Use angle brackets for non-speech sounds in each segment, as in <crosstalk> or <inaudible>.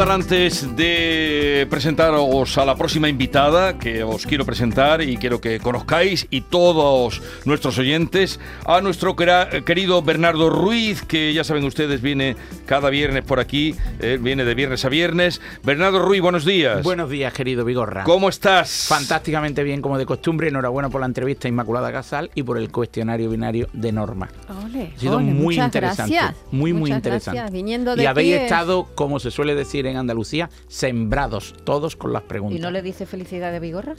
saludar antes de presentaros a la próxima invitada que os quiero presentar y quiero que conozcáis y todos nuestros oyentes a nuestro querido Bernardo Ruiz, que ya saben ustedes viene cada viernes por aquí, eh, viene de viernes a viernes. Bernardo Ruiz, buenos días. Buenos días, querido Vigorra. ¿Cómo estás? Fantásticamente bien, como de costumbre. Enhorabuena por la entrevista Inmaculada Casal y por el cuestionario binario de Norma. Ole, Ha sido ole, muy muchas interesante. gracias. Muy, muy Muchas interesante. gracias. Viniendo de y habéis es- estado, como se suele decir en Andalucía, sembrados todos con las preguntas. ¿Y no le dice felicidad de Vigorra?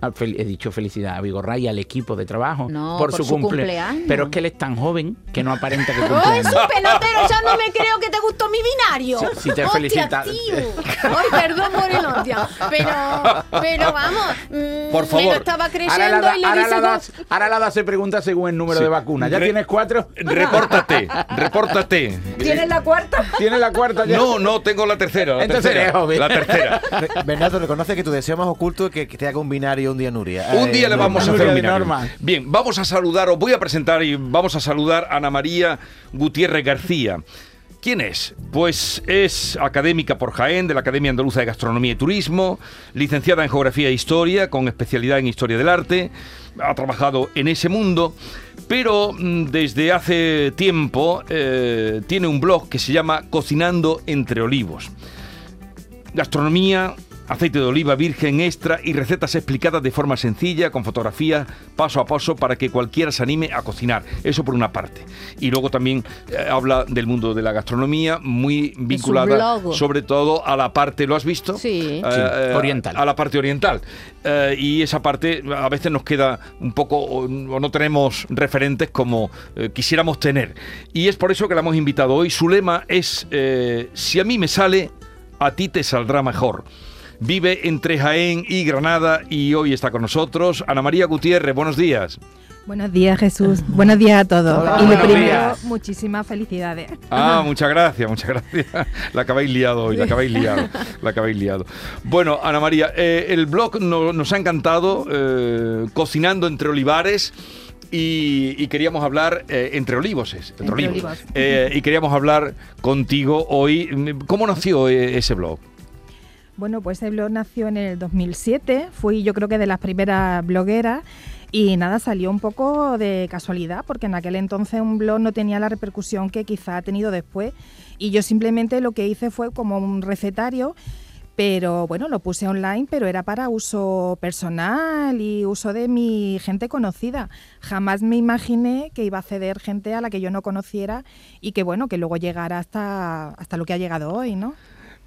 Fel- He dicho felicidad a Vigorra y al equipo de trabajo No, por, por su, su cumple- cumpleaños. Pero es que él es tan joven que no aparenta que <laughs> ¡Oh, cumple es años. un pelotero! ¡Ya no me creo que te gustó mi binario! Si te ¡Hostia, felicita- tío! ¡Ay, perdón por el hostia! Pero, pero vamos, mm, Por me favor. lo estaba Ahora creyendo la, y le ahora dice... la dos- ahora se pregunta según el número Sí. de vacunas. ¿Ya Re- tienes cuatro? Repórtate, repórtate. ¿Tienes la cuarta? ¿Tienes la cuarta ya? No, no, tengo la tercera. La Entonces tercera, eres joven. La tercera. Bernardo, reconoce que tu deseo más oculto es que te haga un binario un día Nuria. Un Eh, día le vamos a hacer. Norma. Bien, vamos a saludar, os voy a presentar y vamos a saludar a Ana María Gutiérrez García. ¿Quién es? Pues es académica por Jaén de la Academia Andaluza de Gastronomía y Turismo, licenciada en Geografía e Historia, con especialidad en Historia del Arte, ha trabajado en ese mundo, pero mm, desde hace tiempo eh, tiene un blog que se llama Cocinando entre Olivos gastronomía, aceite de oliva virgen extra y recetas explicadas de forma sencilla, con fotografías, paso a paso, para que cualquiera se anime a cocinar. Eso por una parte. Y luego también eh, habla del mundo de la gastronomía, muy vinculada sobre todo a la parte, ¿lo has visto? Sí. Eh, Sí, eh, oriental. A la parte oriental. Eh, y esa parte a veces nos queda un poco, o, o no tenemos referentes como eh, quisiéramos tener. Y es por eso que la hemos invitado hoy. Su lema es, eh, si a mí me sale, a ti te saldrá mejor. Vive entre Jaén y Granada y hoy está con nosotros Ana María Gutiérrez. Buenos días. Buenos días, Jesús. Buenos días a todos. Hola, y lo primero, días. muchísimas felicidades. Ah, muchas gracias, muchas gracias. <laughs> La acabáis liado hoy, la acabáis liado, la acabáis liado. Bueno, Ana María, eh, el blog no- nos ha encantado, eh, cocinando entre olivares. Y, y queríamos hablar eh, entre olivos, es, entre, Entre olivos. olivos. Eh, y queríamos hablar contigo hoy. ¿Cómo nació eh, ese blog? Bueno, pues el blog nació en el 2007. Fui yo creo que de las primeras blogueras. Y nada, salió un poco de casualidad, porque en aquel entonces un blog no tenía la repercusión que quizá ha tenido después. Y yo simplemente lo que hice fue como un recetario, pero bueno, lo puse online, pero era para uso personal y uso de mi gente conocida. Jamás me imaginé que iba a acceder gente a la que yo no conociera y que bueno, que luego llegara hasta, hasta lo que ha llegado hoy, ¿no?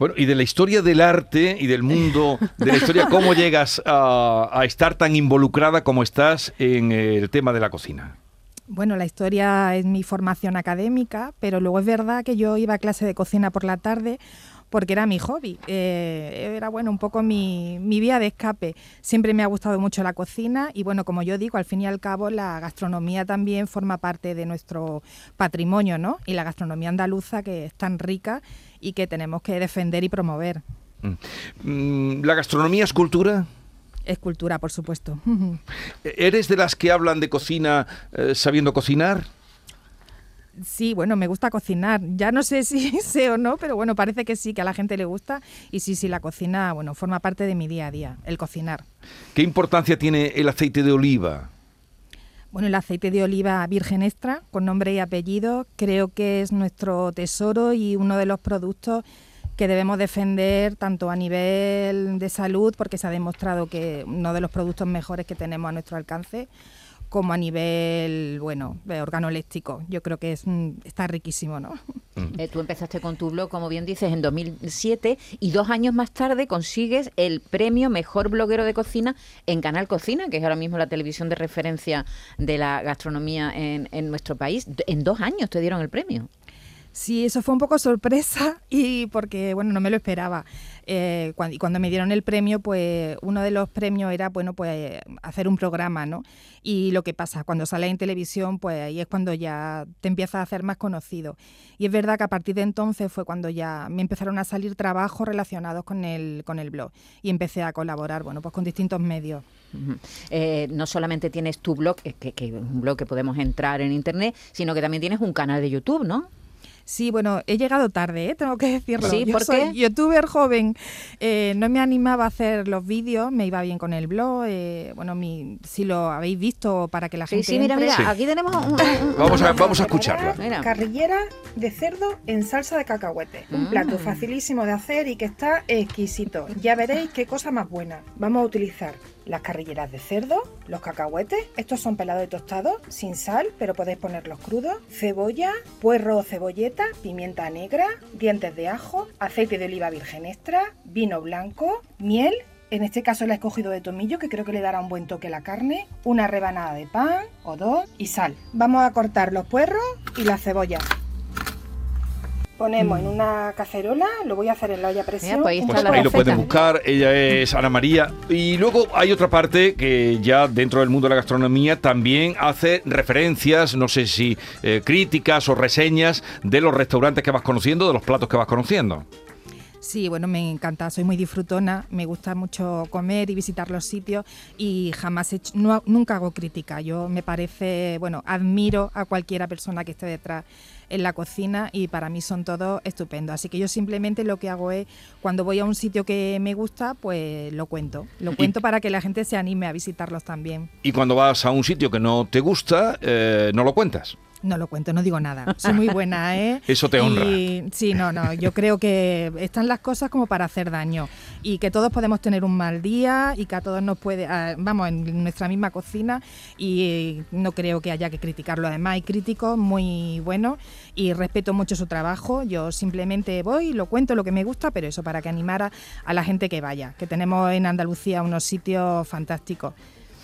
Bueno, y de la historia del arte y del mundo de la historia, ¿cómo <laughs> llegas a, a estar tan involucrada como estás en el tema de la cocina? Bueno, la historia es mi formación académica, pero luego es verdad que yo iba a clase de cocina por la tarde porque era mi hobby, eh, era bueno un poco mi, mi vía de escape. Siempre me ha gustado mucho la cocina y bueno, como yo digo, al fin y al cabo la gastronomía también forma parte de nuestro patrimonio, ¿no? Y la gastronomía andaluza que es tan rica y que tenemos que defender y promover. Mm, ¿La gastronomía es cultura? Es cultura, por supuesto. ¿Eres de las que hablan de cocina eh, sabiendo cocinar? Sí, bueno, me gusta cocinar. Ya no sé <laughs> si sé o no, pero bueno, parece que sí, que a la gente le gusta. Y sí, sí, la cocina, bueno, forma parte de mi día a día, el cocinar. ¿Qué importancia tiene el aceite de oliva? Bueno, el aceite de oliva virgen extra, con nombre y apellido, creo que es nuestro tesoro y uno de los productos que debemos defender tanto a nivel de salud, porque se ha demostrado que uno de los productos mejores que tenemos a nuestro alcance, como a nivel, bueno, organoléctico. Yo creo que es, mm, está riquísimo, ¿no? Eh, tú empezaste con tu blog, como bien dices, en 2007 y dos años más tarde consigues el premio Mejor Bloguero de Cocina en Canal Cocina, que es ahora mismo la televisión de referencia de la gastronomía en, en nuestro país. En dos años te dieron el premio. Sí, eso fue un poco sorpresa <laughs> y porque, bueno, no me lo esperaba. Eh, cuando, y cuando me dieron el premio, pues uno de los premios era, bueno, pues hacer un programa, ¿no? Y lo que pasa, cuando sales en televisión, pues ahí es cuando ya te empiezas a hacer más conocido. Y es verdad que a partir de entonces fue cuando ya me empezaron a salir trabajos relacionados con el, con el blog y empecé a colaborar, bueno, pues con distintos medios. Eh, no solamente tienes tu blog, que, que es un blog que podemos entrar en internet, sino que también tienes un canal de YouTube, ¿no? Sí, bueno, he llegado tarde, ¿eh? tengo que decirlo. Sí, yo ¿por soy qué? youtuber joven, eh, no me animaba a hacer los vídeos, me iba bien con el blog, eh, bueno, mi, si lo habéis visto para que la Sí, gente sí, mira, entre. mira, Sí. aquí tenemos un... un- Vamos a, vamos a escucharla. Mira. Carrillera de cerdo en salsa de cacahuete. Un Mm. plato facilísimo de hacer y que está exquisito. Ya veréis qué cosa más buena. Vamos a utilizar las carrilleras de cerdo, los cacahuetes, estos son pelados y tostados, sin sal, pero podéis ponerlos crudos, cebolla, puerro o cebolleta, pimienta negra, dientes de ajo, aceite de oliva virgen extra, vino blanco, miel en este caso la he escogido de tomillo, que creo que le dará un buen toque a la carne, una rebanada de pan o dos y sal. Vamos a cortar los puerros y la cebolla. Ponemos en una cacerola, lo voy a hacer en la olla a presión. Mira, pues ahí un está Pues la poco ahí lo de pueden buscar, ella es Ana María. Y luego hay otra parte que ya dentro del mundo de la gastronomía también hace referencias, no sé si eh, críticas o reseñas de los restaurantes que vas conociendo, de los platos que vas conociendo. Sí, bueno, me encanta, soy muy disfrutona, me gusta mucho comer y visitar los sitios y jamás he hecho- no- nunca hago crítica. Yo me parece, bueno, admiro a cualquiera persona que esté detrás en la cocina y para mí son todos estupendos. Así que yo simplemente lo que hago es, cuando voy a un sitio que me gusta, pues lo cuento. Lo cuento para que la gente se anime a visitarlos también. Y cuando vas a un sitio que no te gusta, eh, no lo cuentas. No lo cuento, no digo nada. Soy muy buena, <laughs> ¿eh? Eso te honra. Y- sí, no, no. Yo creo que están las cosas como para hacer daño y que todos podemos tener un mal día y que a todos nos puede, vamos, en nuestra misma cocina y no creo que haya que criticarlo. Además, hay críticos muy buenos y respeto mucho su trabajo. Yo simplemente voy, lo cuento lo que me gusta, pero eso para que animara a la gente que vaya, que tenemos en Andalucía unos sitios fantásticos.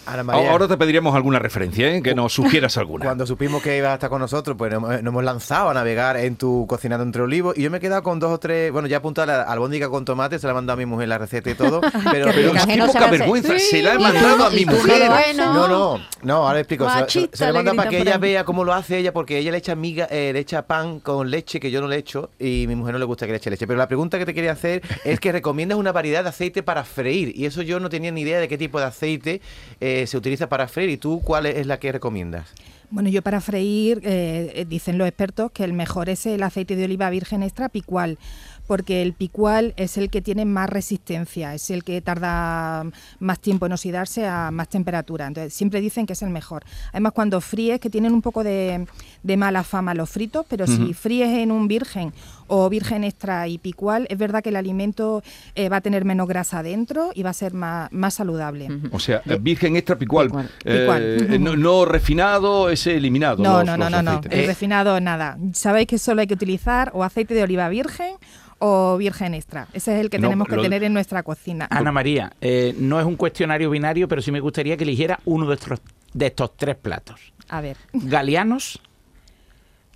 Ana María, Ahora te pediríamos alguna referencia, ¿eh? que nos sugieras alguna. cuando supimos que ibas a estar con nosotros, pues nos, nos hemos lanzado a navegar en tu cocinando entre olivos y yo me he quedado con dos o tres, bueno, ya apuntada la albóndiga con tomate, se la ha mandado a mi mujer la receta y todo, <laughs> pero, Pero rica. es Que que no poca la vergüenza, se la he Sí, mandado a mi mujer. Bueno. No, no, no, ahora le explico. Se, se- Machista, se le le manda para que ella vea cómo lo hace ella, porque ella le echa miga, eh, le echa pan con leche que yo no le echo y mi mujer no le gusta que le eche leche. Pero la pregunta que te quería hacer es que recomiendas una variedad de aceite para freír y eso yo no tenía ni idea de qué tipo de aceite eh, se utiliza para freír. ¿Y tú cuál es la que recomiendas? Bueno, yo para freír, eh, eh, dicen los expertos que el mejor es el aceite de oliva virgen extra picual, porque el picual es el que tiene más resistencia, es el que tarda más tiempo en oxidarse a más temperatura. Entonces, siempre dicen que es el mejor. Además, cuando fríes, que tienen un poco de, de mala fama los fritos, pero si fríes en un virgen o virgen extra y picual, es verdad que el alimento eh, va a tener menos grasa dentro y va a ser más, más saludable. O sea, virgen extra picual. Picual. Eh, Picual. no, no refinado, ese eliminado. No, los- no, no, los no, no. aceites. Eh, refinado nada. Sabéis que solo hay que utilizar o aceite de oliva virgen o virgen extra. Ese es el que No, tenemos que lo- tener en nuestra cocina. Ana María, eh, no es un cuestionario binario, pero sí me gustaría que eligiera uno de estos, de estos tres platos. A ver. Galeanos,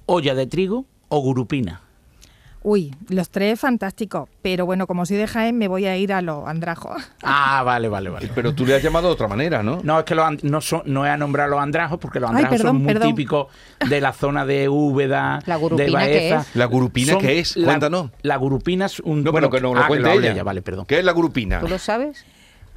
olla de trigo o gurupina. Uy, los tres fantásticos. Pero bueno, como soy de Jaén, me voy a ir a los andrajos. Ah, vale, vale, vale. Pero tú le has llamado de otra manera, ¿no? No, es que los and- no, son, no he a nombrar los andrajos porque los Ay, andrajos perdón, son muy perdón. típicos de la zona de Úbeda, ¿La gurupina de Baeza. es? ¿La gurupina qué es? la- Cuéntanos. La gurupina es un... No, bueno, pero que no lo ah, cuente ella. Vale, perdón. ¿Qué es la grupina? ¿Tú lo sabes?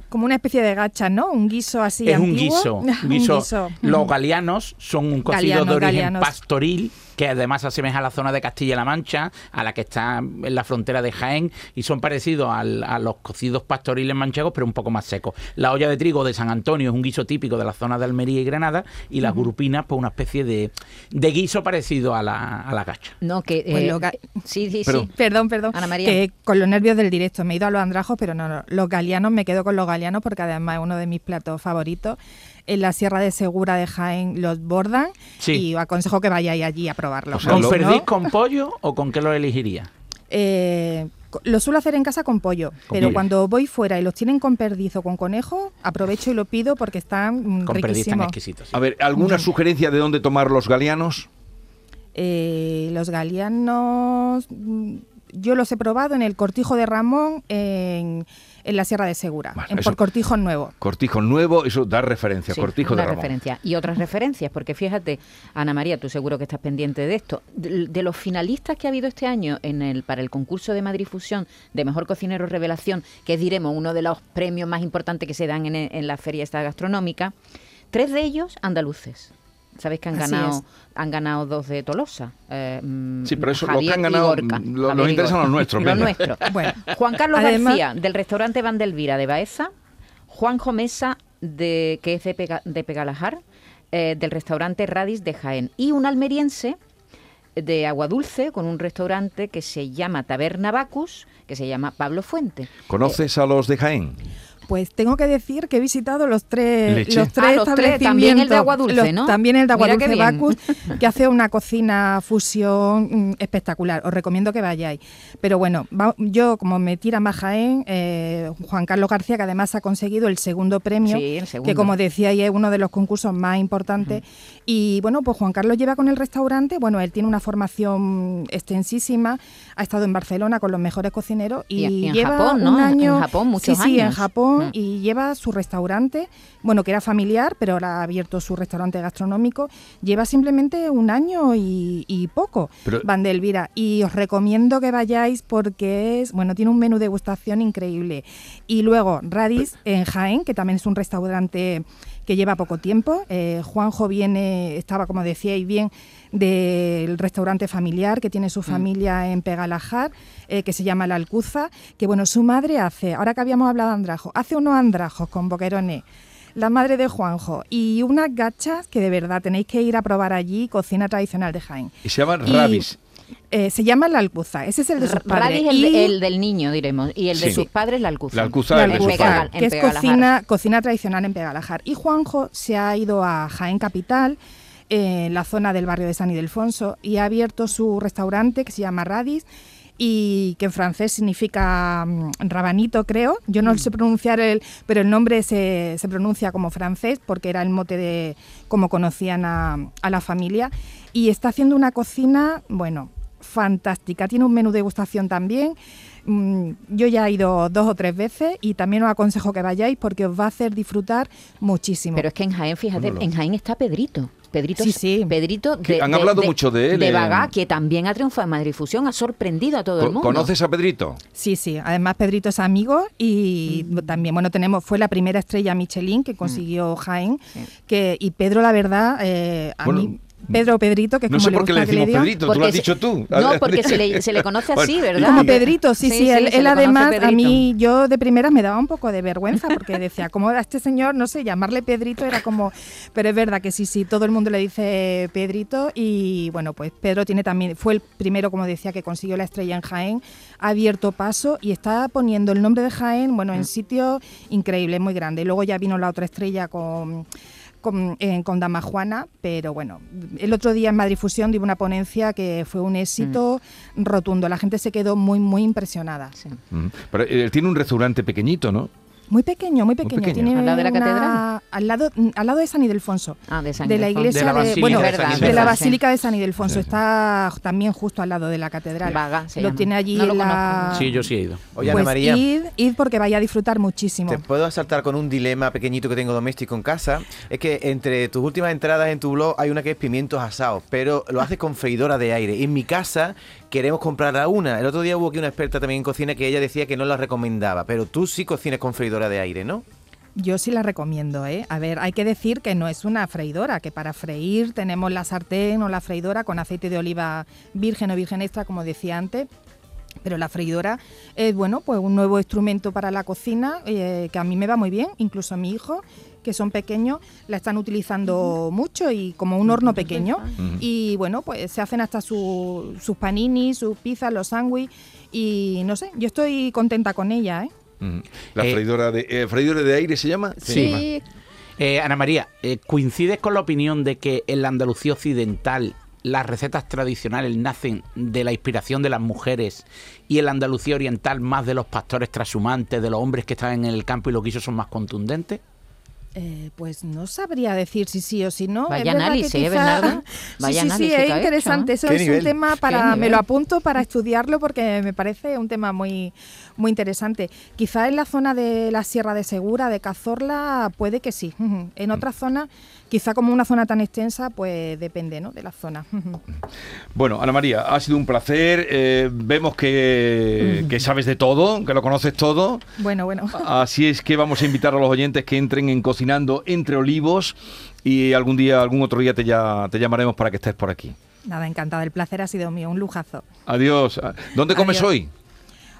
Como una especie de gacha, ¿no? Un guiso así es un guiso. Un <laughs> guiso. Los galeanos son un cocido de origen galeanos. pastoril que además se asemeja a la zona de Castilla-La Mancha, a la que está en la frontera de Jaén, y son parecidos al- a los cocidos pastoriles manchegos, pero un poco más secos. La olla de trigo de San Antonio es un guiso típico de la zona de Almería y Granada, y las gurupinas, pues una especie de, de guiso parecido a la, a la gacha. No, que... Pues eh, ga- sí, sí, Pero- sí. Perdón, perdón. Ana María. Que con los nervios del directo me he ido a los andrajos, pero no, no. Los galeanos me quedo con los galeanos porque además es uno de mis platos favoritos. En la Sierra de Segura de Jaén los bordan Sí. y aconsejo que vayáis allí a probarlos. O sea, ¿Con lo- perdiz, con pollo o con qué lo elegiría? Eh, lo suelo hacer en casa con pollo, pero pollo. cuando voy fuera y los tienen con perdiz o con conejo, aprovecho y lo pido porque están Con perdiz tan riquísimos. exquisitos. sí. A ver, ¿alguna sugerencia de dónde tomar los galeanos? Eh, los galeanos, mm, yo los he probado en el Cortijo de Ramón, en, en la Sierra de Segura, Bueno, en, eso- por Cortijo Nuevo. Cortijo nuevo, eso da referencia. Sí, Cortijo una de Ramón. referencia. Y otras referencias, porque fíjate, Ana María, tú seguro que estás pendiente de esto. De, de los finalistas que ha habido este año en el para el concurso de Madrid Fusión de Mejor Cocinero Revelación, que es, diremos, uno de los premios más importantes que se dan en, en la feria esta gastronómica, tres de ellos andaluces. Sabéis que han Así ganado es. han ganado dos de Tolosa. eh, mm, Sí, pero eso, los que Javier han ganado, mm, lo- Javier nos interesan los nuestros, <laughs> Los nuestros. <laughs> Bueno, Juan Carlos además- García, del restaurante Vandelvira de Baeza. Juanjo Mesa, de, que es de, Pega- de Pegalajar, eh, del restaurante Radis de Jaén. Y un almeriense de Agua Dulce, con un restaurante que se llama Taberna Bacus, que se llama Pablo Fuente. ¿Conoces a los de Jaén? Pues tengo que decir que he visitado los tres, Leche. los tres Ah, los tres, establecimientos. también el de Agua Dulce, los- ¿no? También el de Agua Mira Dulce. Bacus, <laughs> que hace una cocina fusión mm, espectacular. Os recomiendo que vayáis. Pero bueno, va- yo como me tira más Jaén, eh, Juan Carlos García, que además ha conseguido el segundo premio, Sí, el segundo. que como decía es uno de los concursos más importantes. Y bueno, pues Juan Carlos lleva con el restaurante, bueno, él tiene una formación extensísima, ha estado en Barcelona con los mejores cocineros y, Y- y en lleva Japón, ¿no? un En- año, en Japón, muchos sí, sí, en Mm. y lleva su restaurante, bueno, que era familiar, pero ahora ha abierto su restaurante gastronómico, lleva simplemente un año y, y poco, Pero- Van de Elvira, y os recomiendo que vayáis porque es, bueno, tiene un menú de degustación increíble. Y luego Radis en Jaén, que también es un restaurante que lleva poco tiempo. Eh, Juanjo viene, estaba, como decíais bien, del restaurante familiar que tiene su familia en Pegalajar, eh, que se llama La Alcuza, que bueno, su madre hace, ahora que habíamos hablado de andrajos, hace unos andrajos con boquerones, la madre de Juanjo, y unas gachas que de verdad tenéis que ir a probar allí, cocina tradicional de Jaén. Y se llaman Y, Rabis. eh, se llama La Alcuza, ese es el de sus padres. Radis el, Y- de- el del niño, diremos, y el de Sí. sus padres, la Alcuza. La Alcuza la de. Pegal- que es cocina, cocina tradicional en Pegalajar. Y Juanjo se ha ido a Jaén Capital, eh, en la zona del barrio de San Ildefonso, y ha abierto su restaurante que se llama Radis y que en francés significa mm, rabanito, creo. Yo Mm. no sé pronunciar el, pero el nombre se, se pronuncia como francés porque era el mote de cómo conocían a, a la familia. Y está haciendo una cocina, bueno, fantástica. Tiene un menú de degustación también. Mm, Yo ya he ido dos o tres veces y también os aconsejo que vayáis porque os va a hacer disfrutar muchísimo. Pero es que en Jaén, fíjate, en Jaén está Pedrito. Pedrito, Sí, sí. Pedrito Que han hablado mucho de él De Bagá, que también ha triunfado en Madrid Fusión, ha sorprendido a todo el mundo. ¿Conoces a Pedrito? Sí, sí. Además, Pedrito es amigo y Mm. también, bueno, tenemos, fue la primera estrella Michelin que consiguió Jaén. Sí. Que, y Pedro, la verdad, eh, a Bueno, mí, Pedro o Pedrito, que es No como sé le por qué le que decimos. Pedrito, tú lo Porque has se- dicho tú. No, porque se le, se le conoce así, <laughs> ¿verdad? Como Pedrito, sí, Sí, sí, sí, él, le además, a mí, yo de primeras me daba un poco de vergüenza porque decía, ¿cómo a este señor, no sé, llamarle Pedrito era como, pero es verdad que sí, sí, todo el mundo le dice Pedrito y bueno, pues Pedro tiene también, fue el primero, como decía, que consiguió la estrella en Jaén, ha abierto paso y está poniendo el nombre de Jaén, bueno, en Mm. sitios increíbles, muy grandes. Luego ya vino la otra estrella con con, eh, con Dama Juana, pero bueno, el otro día en Madrid Fusión dio una ponencia que fue un éxito rotundo. La gente se quedó muy, muy impresionada. Sí. Mm, Pero él tiene un restaurante pequeñito, ¿no? Muy pequeño, muy pequeño. pequeño. Tiene ¿Al lado de la una- catedral? Al lado, al lado de San Ildefonso. Ah, de San de la iglesia De la de, Basílica bueno, de San de la. Basílica de San Ildefonso. Sí. Está también justo al lado de la catedral. Vaga, se lo llama. tiene allí No lo la... conozco. Sí, yo sí he ido. Oye, pues Ana María. id, id porque vaya a disfrutar muchísimo. Te puedo asaltar con un dilema pequeñito que tengo doméstico en casa. Es que entre tus últimas entradas en tu blog hay una que es pimientos asados, pero lo haces con freidora de aire. En mi casa queremos comprar a una. El otro día hubo aquí una experta también en cocina que ella decía que no la recomendaba, pero tú sí cocinas con freidora de aire, ¿no? Yo sí la recomiendo, ¿eh? A ver, hay que decir que no es una freidora, que para freír tenemos la sartén o la freidora con aceite de oliva virgen o virgen extra, como decía antes. Pero la freidora es, bueno, pues un nuevo instrumento para la cocina eh, que a mí me va muy bien, incluso a mi hijo, que son pequeños, la están utilizando mucho y como un horno pequeño. Y bueno, pues se hacen hasta su- sus paninis, sus pizzas, los sándwiches y no sé, yo estoy contenta con ella, ¿eh? La Eh, freidora de eh, freidora de aire se llama. Sí. Eh, Ana María, eh, ¿coincides con la opinión de que en la Andalucía occidental las recetas tradicionales nacen de la inspiración de las mujeres y en la Andalucía oriental más de los pastores trashumantes, de los hombres que están en el campo y los guisos son más contundentes? Eh, pues no sabría decir si sí o si no. Vaya Es que análisis, ¿eh, Bernardo? <laughs> Vaya sí, sí, sí, es que hecho, interesante. ¿eh? Eso ¿Qué es nivel? un tema ¿Qué para. Me lo apunto para estudiarlo porque me parece un tema muy, muy interesante. Quizá en la zona de la Sierra de Segura, de Cazorla, puede que sí. <laughs> En otras zonas, quizá como una zona tan extensa, pues depende, ¿no? De la zona. <laughs> Bueno, Ana María, ha sido un placer. eh, vemos que, <laughs> que sabes de todo, que lo conoces todo. Bueno, bueno. <laughs> Así es que vamos a invitar a los oyentes que entren en Cocina cocinando entre olivos y algún día, algún otro día te, ya, te llamaremos para que estés por aquí. Nada, encantada. El placer ha sido mío, un lujazo. Adiós. ¿Dónde comes Adiós. hoy?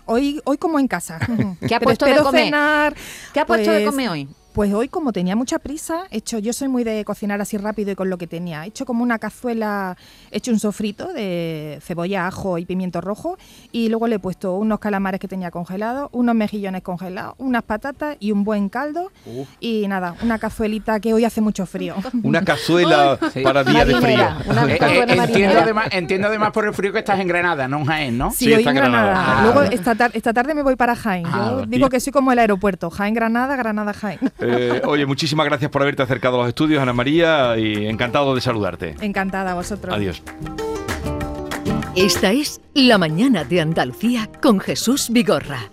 Hoy, hoy como en casa. ¿Qué ha puesto de comer? cenar, ¿Qué ha puesto de pues, comer hoy? Pues hoy, como tenía mucha prisa, he hecho, yo soy muy de cocinar así rápido y con lo que tenía. He hecho como una cazuela, he hecho un sofrito de cebolla, ajo y pimiento rojo y luego le he puesto unos calamares que tenía congelados, unos mejillones congelados, unas patatas y un buen caldo. Y nada, una cazuelita que hoy hace mucho frío. <laughs> Una cazuela Sí. para día de frío. Una Eh, eh, entiendo, además, entiendo además por el frío que estás en Granada, no en Jaén, ¿no? Sí, Sí, hoy está en Granada. Granada. Ah, Luego esta, tar- esta tarde me voy para Jaén. Ah, Yo digo que soy como el aeropuerto. Jaén, Granada, Granada, Jaén. Eh, oye, muchísimas gracias por haberte acercado a los estudios, Ana María, y encantado de saludarte. Encantada a vosotros. Adiós. Esta es La Mañana de Andalucía con Jesús Vigorra.